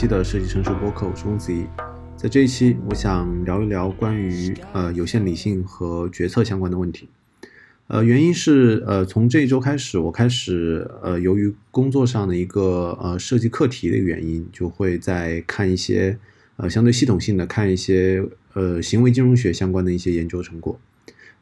期的设计成熟播客，我是公子怡。在这一期，我想聊一聊关于呃有限理性和决策相关的问题。呃，原因是呃从这一周开始，我开始呃由于工作上的一个呃设计课题的原因，就会在看一些呃相对系统性的看一些呃行为金融学相关的一些研究成果。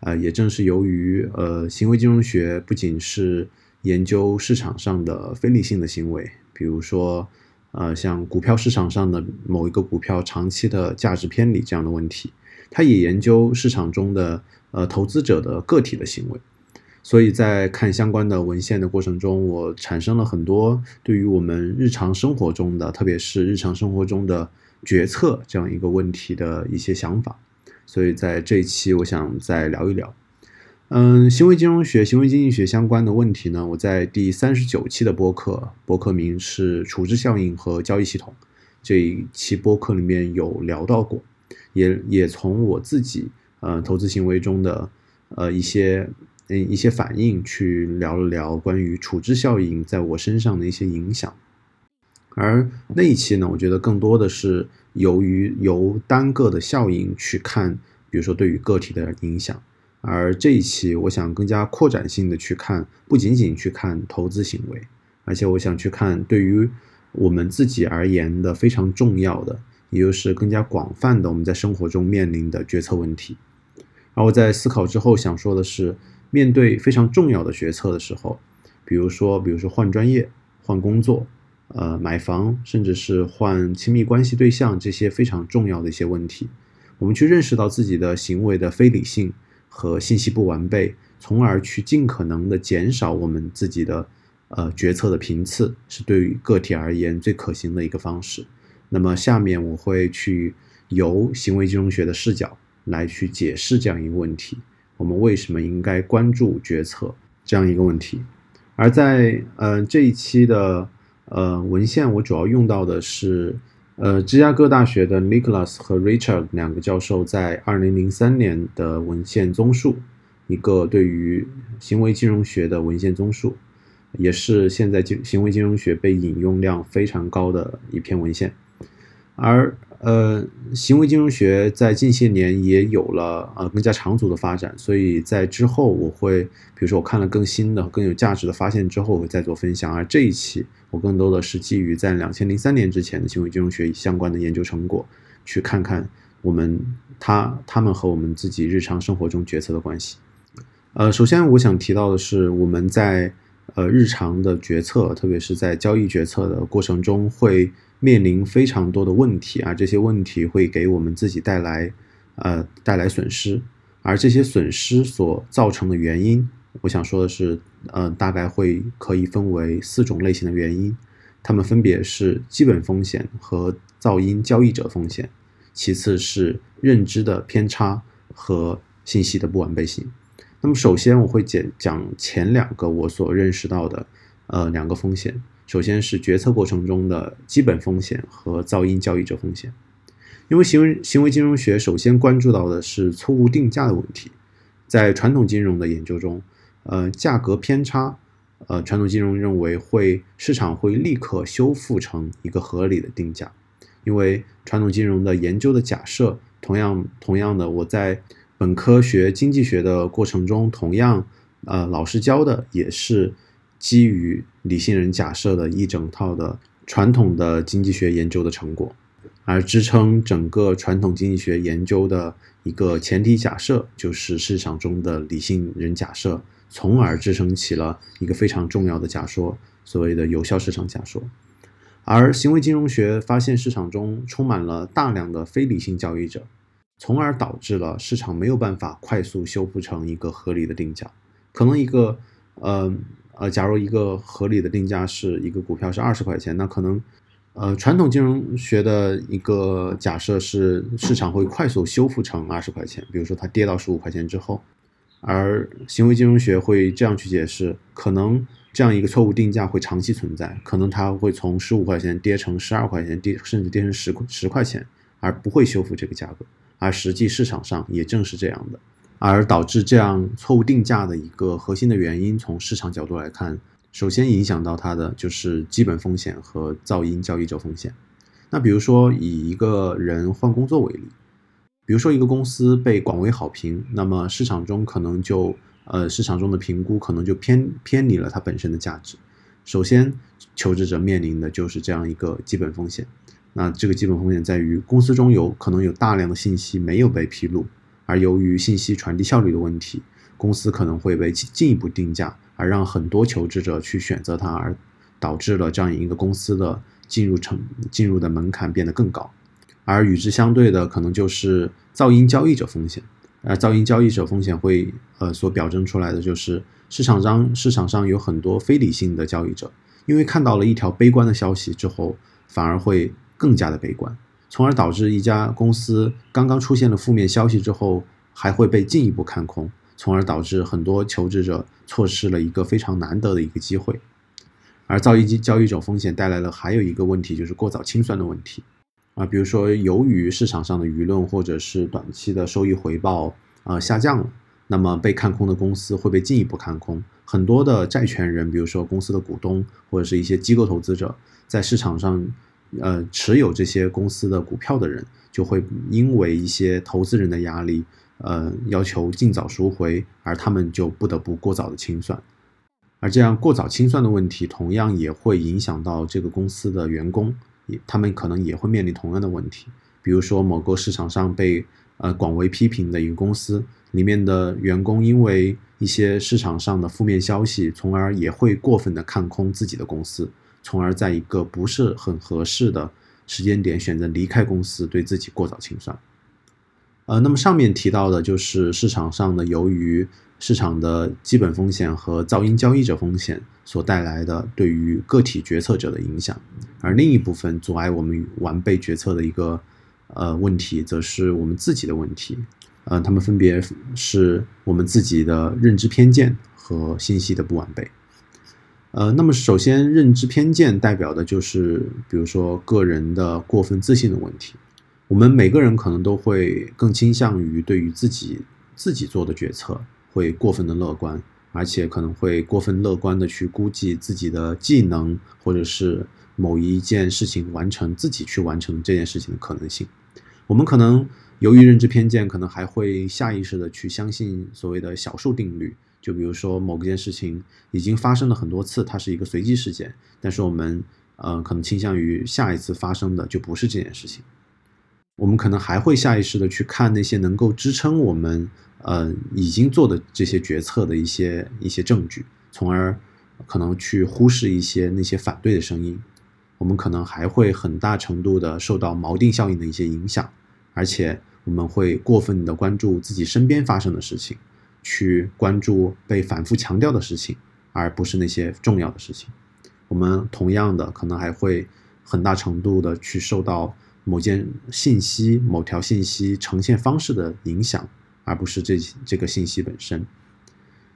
呃、也正是由于呃行为金融学不仅是研究市场上的非理性的行为，比如说呃像股票市场上的某一个股票长期的价值偏离这样的问题，它也研究市场中的呃投资者的个体的行为。所以在看相关的文献的过程中，我产生了很多对于我们日常生活中的，特别是日常生活中的决策这样一个问题的一些想法。所以在这一期，我想再聊一聊。嗯，行为金融学、行为经济学相关的问题呢，我在第三十九期的播客，播客名是“处置效应和交易系统”这一期播客里面有聊到过，也也从我自己呃投资行为中的呃一些嗯一些反应去聊了聊关于处置效应在我身上的一些影响。而那一期呢，我觉得更多的是由于由单个的效应去看，比如说对于个体的影响。而这一期，我想更加扩展性的去看，不仅仅去看投资行为，而且我想去看对于我们自己而言的非常重要的，也就是更加广泛的我们在生活中面临的决策问题。而我在思考之后想说的是，面对非常重要的决策的时候，比如说，比如说换专业、换工作。呃，买房，甚至是换亲密关系对象，这些非常重要的一些问题，我们去认识到自己的行为的非理性和信息不完备，从而去尽可能的减少我们自己的呃决策的频次，是对于个体而言最可行的一个方式。那么下面我会去由行为金融学的视角来去解释这样一个问题：我们为什么应该关注决策这样一个问题？而在呃这一期的。呃，文献我主要用到的是，呃，芝加哥大学的 Nicholas 和 Richard 两个教授在二零零三年的文献综述，一个对于行为金融学的文献综述，也是现在金行为金融学被引用量非常高的一篇文献，而。呃，行为金融学在近些年也有了呃更加长足的发展，所以在之后我会，比如说我看了更新的、更有价值的发现之后，我会再做分享。而这一期我更多的是基于在两千零三年之前的行为金融学相关的研究成果，去看看我们他他们和我们自己日常生活中决策的关系。呃，首先我想提到的是我们在呃日常的决策，特别是在交易决策的过程中会。面临非常多的问题啊，这些问题会给我们自己带来，呃，带来损失，而这些损失所造成的原因，我想说的是，呃，大概会可以分为四种类型的原因，它们分别是基本风险和噪音交易者风险，其次是认知的偏差和信息的不完备性。那么首先我会讲讲前两个我所认识到的，呃，两个风险。首先是决策过程中的基本风险和噪音交易者风险，因为行为行为金融学首先关注到的是错误定价的问题，在传统金融的研究中，呃，价格偏差，呃，传统金融认为会市场会立刻修复成一个合理的定价，因为传统金融的研究的假设，同样同样的，我在本科学经济学的过程中，同样，呃，老师教的也是。基于理性人假设的一整套的传统的经济学研究的成果，而支撑整个传统经济学研究的一个前提假设，就是市场中的理性人假设，从而支撑起了一个非常重要的假说，所谓的有效市场假说。而行为金融学发现市场中充满了大量的非理性交易者，从而导致了市场没有办法快速修复成一个合理的定价，可能一个，呃。呃，假如一个合理的定价是一个股票是二十块钱，那可能，呃，传统金融学的一个假设是市场会快速修复成二十块钱，比如说它跌到十五块钱之后，而行为金融学会这样去解释，可能这样一个错误定价会长期存在，可能它会从十五块钱跌成十二块钱，跌甚至跌成十十块钱，而不会修复这个价格，而实际市场上也正是这样的。而导致这样错误定价的一个核心的原因，从市场角度来看，首先影响到它的就是基本风险和噪音交易者风险。那比如说以一个人换工作为例，比如说一个公司被广为好评，那么市场中可能就呃市场中的评估可能就偏偏离了它本身的价值。首先，求职者面临的就是这样一个基本风险。那这个基本风险在于公司中有可能有大量的信息没有被披露。而由于信息传递效率的问题，公司可能会被进一步定价，而让很多求职者去选择它，而导致了这样一个公司的进入成进入的门槛变得更高。而与之相对的，可能就是噪音交易者风险。而噪音交易者风险会呃所表征出来的就是市场上市场上有很多非理性的交易者，因为看到了一条悲观的消息之后，反而会更加的悲观。从而导致一家公司刚刚出现了负面消息之后，还会被进一步看空，从而导致很多求职者错失了一个非常难得的一个机会。而造易交易者风险带来了还有一个问题，就是过早清算的问题啊，比如说由于市场上的舆论或者是短期的收益回报啊下降了，那么被看空的公司会被进一步看空，很多的债权人，比如说公司的股东或者是一些机构投资者，在市场上。呃，持有这些公司的股票的人就会因为一些投资人的压力，呃，要求尽早赎回，而他们就不得不过早的清算。而这样过早清算的问题，同样也会影响到这个公司的员工，也他们可能也会面临同样的问题。比如说，某个市场上被呃广为批评的一个公司，里面的员工因为一些市场上的负面消息，从而也会过分的看空自己的公司。从而在一个不是很合适的时间点选择离开公司，对自己过早清算。呃，那么上面提到的就是市场上的由于市场的基本风险和噪音交易者风险所带来的对于个体决策者的影响，而另一部分阻碍我们完备决策的一个呃问题，则是我们自己的问题。呃，他们分别是我们自己的认知偏见和信息的不完备。呃，那么首先，认知偏见代表的就是，比如说个人的过分自信的问题。我们每个人可能都会更倾向于对于自己自己做的决策会过分的乐观，而且可能会过分乐观的去估计自己的技能，或者是某一件事情完成自己去完成这件事情的可能性。我们可能由于认知偏见，可能还会下意识的去相信所谓的小数定律。就比如说某件事情已经发生了很多次，它是一个随机事件，但是我们呃可能倾向于下一次发生的就不是这件事情。我们可能还会下意识的去看那些能够支撑我们呃已经做的这些决策的一些一些证据，从而可能去忽视一些那些反对的声音。我们可能还会很大程度的受到锚定效应的一些影响，而且我们会过分的关注自己身边发生的事情。去关注被反复强调的事情，而不是那些重要的事情。我们同样的可能还会很大程度的去受到某件信息、某条信息呈现方式的影响，而不是这这个信息本身。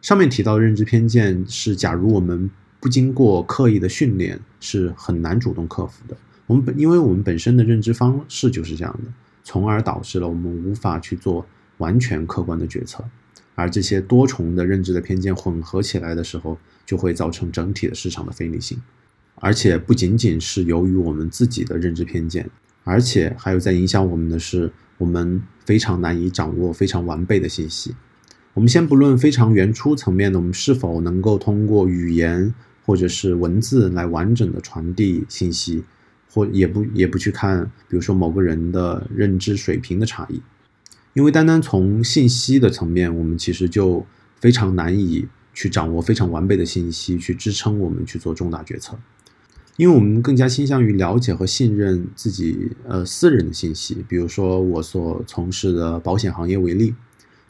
上面提到的认知偏见是，假如我们不经过刻意的训练，是很难主动克服的。我们本因为我们本身的认知方式就是这样的，从而导致了我们无法去做完全客观的决策。而这些多重的认知的偏见混合起来的时候，就会造成整体的市场的非理性，而且不仅仅是由于我们自己的认知偏见，而且还有在影响我们的是，我们非常难以掌握非常完备的信息。我们先不论非常原初层面的，我们是否能够通过语言或者是文字来完整的传递信息，或也不也不去看，比如说某个人的认知水平的差异。因为单单从信息的层面，我们其实就非常难以去掌握非常完备的信息去支撑我们去做重大决策。因为我们更加倾向于了解和信任自己呃私人的信息，比如说我所从事的保险行业为例，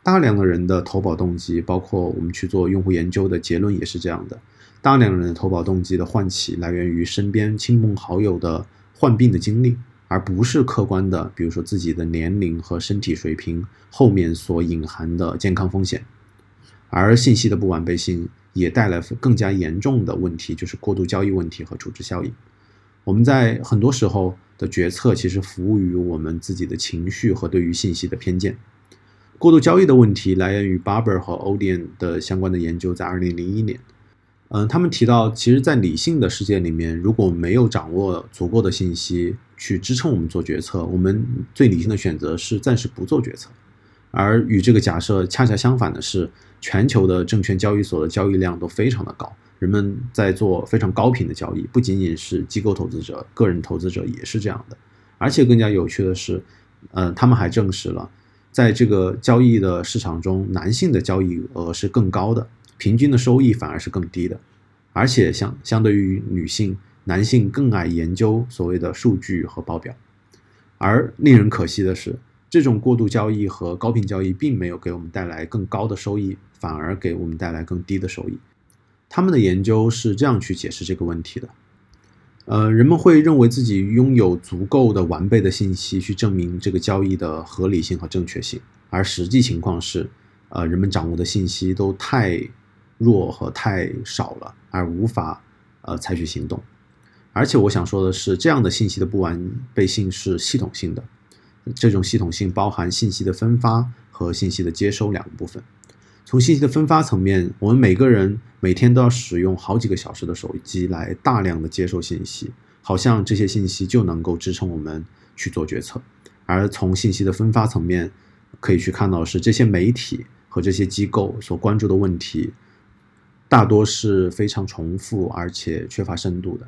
大量的人的投保动机，包括我们去做用户研究的结论也是这样的，大量人的投保动机的唤起来源于身边亲朋好友的患病的经历。而不是客观的，比如说自己的年龄和身体水平后面所隐含的健康风险，而信息的不完备性也带来更加严重的问题，就是过度交易问题和处置效应。我们在很多时候的决策其实服务于我们自己的情绪和对于信息的偏见。过度交易的问题来源于 Barber 和 Odian 的相关的研究，在2001年。嗯，他们提到，其实，在理性的世界里面，如果没有掌握足够的信息去支撑我们做决策，我们最理性的选择是暂时不做决策。而与这个假设恰恰相反的是，全球的证券交易所的交易量都非常的高，人们在做非常高频的交易，不仅仅是机构投资者，个人投资者也是这样的。而且更加有趣的是，呃，他们还证实了，在这个交易的市场中，男性的交易额是更高的。平均的收益反而是更低的，而且相相对于女性，男性更爱研究所谓的数据和报表。而令人可惜的是，这种过度交易和高频交易并没有给我们带来更高的收益，反而给我们带来更低的收益。他们的研究是这样去解释这个问题的：呃，人们会认为自己拥有足够的完备的信息去证明这个交易的合理性和正确性，而实际情况是，呃，人们掌握的信息都太。弱和太少了，而无法呃采取行动。而且我想说的是，这样的信息的不完备性是系统性的。这种系统性包含信息的分发和信息的接收两个部分。从信息的分发层面，我们每个人每天都要使用好几个小时的手机来大量的接受信息，好像这些信息就能够支撑我们去做决策。而从信息的分发层面，可以去看到是这些媒体和这些机构所关注的问题。大多是非常重复而且缺乏深度的。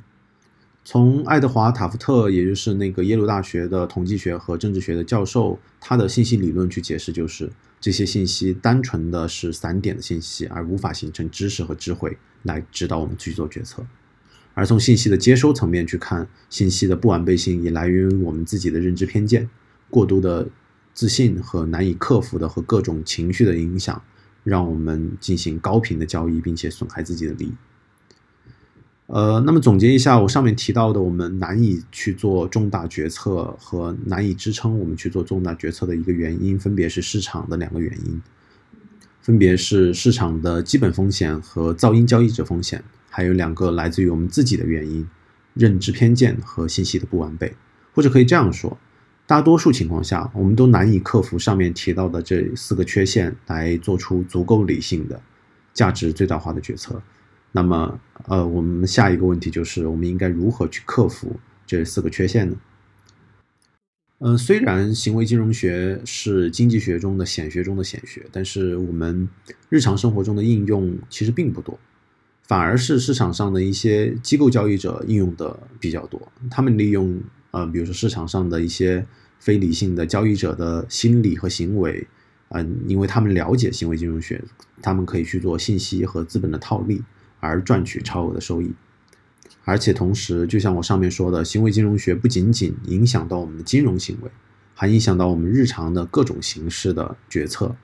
从爱德华·塔夫特，也就是那个耶鲁大学的统计学和政治学的教授，他的信息理论去解释，就是这些信息单纯的是散点的信息，而无法形成知识和智慧来指导我们去做决策。而从信息的接收层面去看，信息的不完备性也来源于我们自己的认知偏见、过度的自信和难以克服的和各种情绪的影响。让我们进行高频的交易，并且损害自己的利益。呃，那么总结一下我上面提到的，我们难以去做重大决策和难以支撑我们去做重大决策的一个原因，分别是市场的两个原因，分别是市场的基本风险和噪音交易者风险，还有两个来自于我们自己的原因：认知偏见和信息的不完备。或者可以这样说。大多数情况下，我们都难以克服上面提到的这四个缺陷，来做出足够理性的、价值最大化的决策。那么，呃，我们下一个问题就是，我们应该如何去克服这四个缺陷呢？嗯，虽然行为金融学是经济学中的显学中的显学，但是我们日常生活中的应用其实并不多，反而是市场上的一些机构交易者应用的比较多。他们利用。呃，比如说市场上的一些非理性的交易者的心理和行为，嗯，因为他们了解行为金融学，他们可以去做信息和资本的套利，而赚取超额的收益。而且同时，就像我上面说的，行为金融学不仅仅影响到我们的金融行为，还影响到我们日常的各种形式的决策。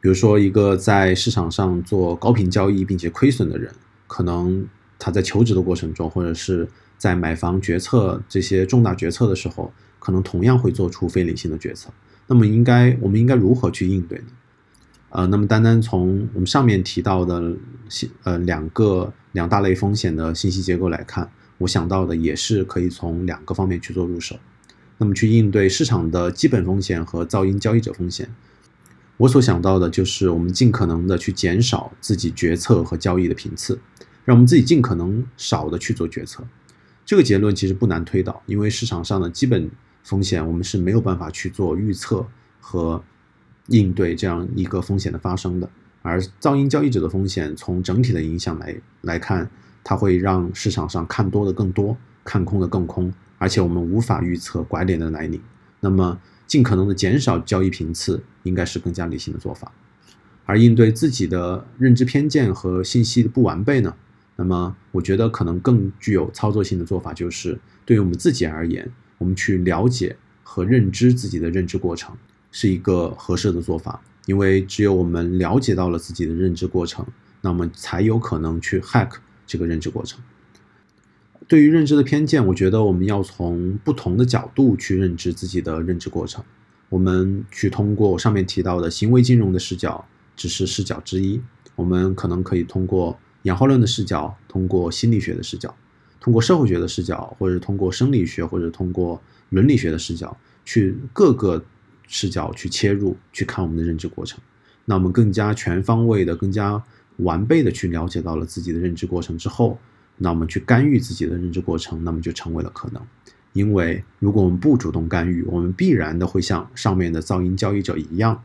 比如说，一个在市场上做高频交易并且亏损的人，可能他在求职的过程中，或者是在买房决策这些重大决策的时候，可能同样会做出非理性的决策。那么，应该我们应该如何去应对呢？呃，那么单单从我们上面提到的信呃两个两大类风险的信息结构来看，我想到的也是可以从两个方面去做入手。那么，去应对市场的基本风险和噪音交易者风险，我所想到的就是我们尽可能的去减少自己决策和交易的频次，让我们自己尽可能少的去做决策。这个结论其实不难推导，因为市场上的基本风险我们是没有办法去做预测和应对这样一个风险的发生的。而噪音交易者的风险，从整体的影响来来看，它会让市场上看多的更多，看空的更空，而且我们无法预测拐点的来临。那么，尽可能的减少交易频次，应该是更加理性的做法。而应对自己的认知偏见和信息的不完备呢？那么，我觉得可能更具有操作性的做法，就是对于我们自己而言，我们去了解和认知自己的认知过程，是一个合适的做法。因为只有我们了解到了自己的认知过程，那么才有可能去 hack 这个认知过程。对于认知的偏见，我觉得我们要从不同的角度去认知自己的认知过程。我们去通过我上面提到的行为金融的视角，只是视角之一。我们可能可以通过。演化论的视角，通过心理学的视角，通过社会学的视角，或者通过生理学，或者通过伦理学的视角，去各个视角去切入，去看我们的认知过程。那我们更加全方位的、更加完备的去了解到了自己的认知过程之后，那我们去干预自己的认知过程，那么就成为了可能。因为如果我们不主动干预，我们必然的会像上面的噪音交易者一样，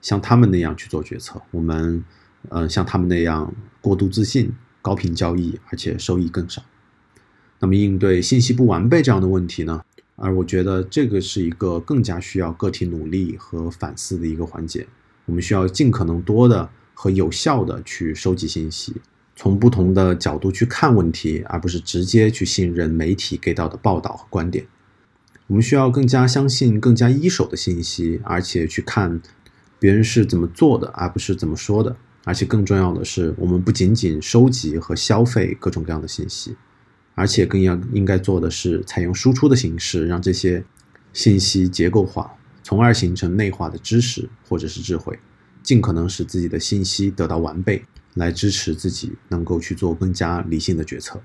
像他们那样去做决策。我们，呃，像他们那样过度自信、高频交易，而且收益更少。那么应对信息不完备这样的问题呢？而我觉得这个是一个更加需要个体努力和反思的一个环节。我们需要尽可能多的和有效的去收集信息。从不同的角度去看问题，而不是直接去信任媒体给到的报道和观点。我们需要更加相信更加一手的信息，而且去看别人是怎么做的，而不是怎么说的。而且更重要的是，我们不仅仅收集和消费各种各样的信息，而且更要应该做的是采用输出的形式，让这些信息结构化，从而形成内化的知识或者是智慧，尽可能使自己的信息得到完备。来支持自己能够去做更加理性的决策。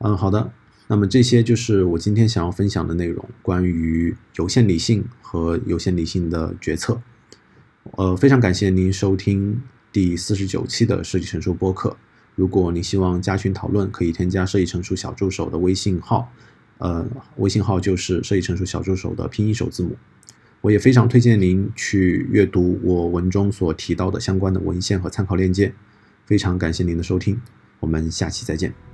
嗯，好的，那么这些就是我今天想要分享的内容，关于有限理性和有限理性的决策。呃，非常感谢您收听第四十九期的设计成熟播客。如果您希望加群讨论，可以添加设计成熟小助手的微信号，呃，微信号就是设计成熟小助手的拼音首字母。我也非常推荐您去阅读我文中所提到的相关的文献和参考链接。非常感谢您的收听，我们下期再见。